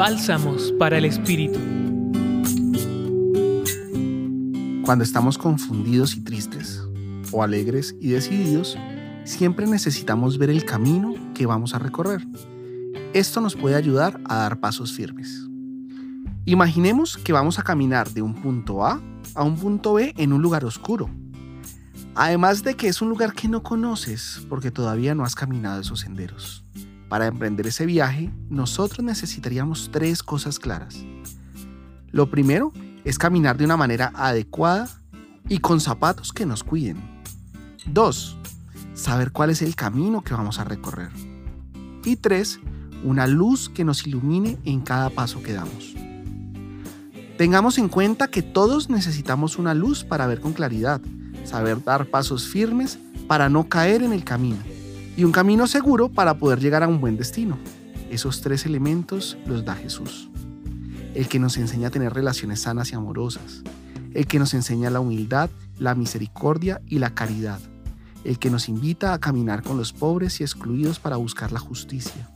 Bálsamos para el Espíritu. Cuando estamos confundidos y tristes, o alegres y decididos, siempre necesitamos ver el camino que vamos a recorrer. Esto nos puede ayudar a dar pasos firmes. Imaginemos que vamos a caminar de un punto A a un punto B en un lugar oscuro. Además de que es un lugar que no conoces porque todavía no has caminado esos senderos. Para emprender ese viaje, nosotros necesitaríamos tres cosas claras. Lo primero es caminar de una manera adecuada y con zapatos que nos cuiden. Dos, saber cuál es el camino que vamos a recorrer. Y tres, una luz que nos ilumine en cada paso que damos. Tengamos en cuenta que todos necesitamos una luz para ver con claridad, saber dar pasos firmes para no caer en el camino y un camino seguro para poder llegar a un buen destino. Esos tres elementos los da Jesús. El que nos enseña a tener relaciones sanas y amorosas. El que nos enseña la humildad, la misericordia y la caridad. El que nos invita a caminar con los pobres y excluidos para buscar la justicia.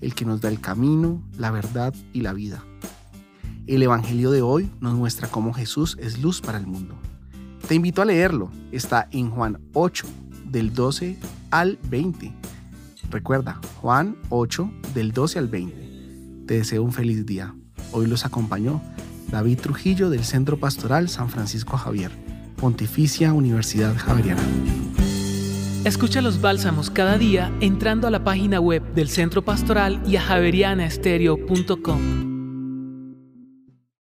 El que nos da el camino, la verdad y la vida. El Evangelio de hoy nos muestra cómo Jesús es luz para el mundo. Te invito a leerlo. Está en Juan 8, del 12 al 20. Recuerda, Juan 8, del 12 al 20. Te deseo un feliz día. Hoy los acompañó David Trujillo del Centro Pastoral San Francisco Javier, Pontificia Universidad Javeriana. Escucha los bálsamos cada día entrando a la página web del Centro Pastoral y a javerianaestereo.com.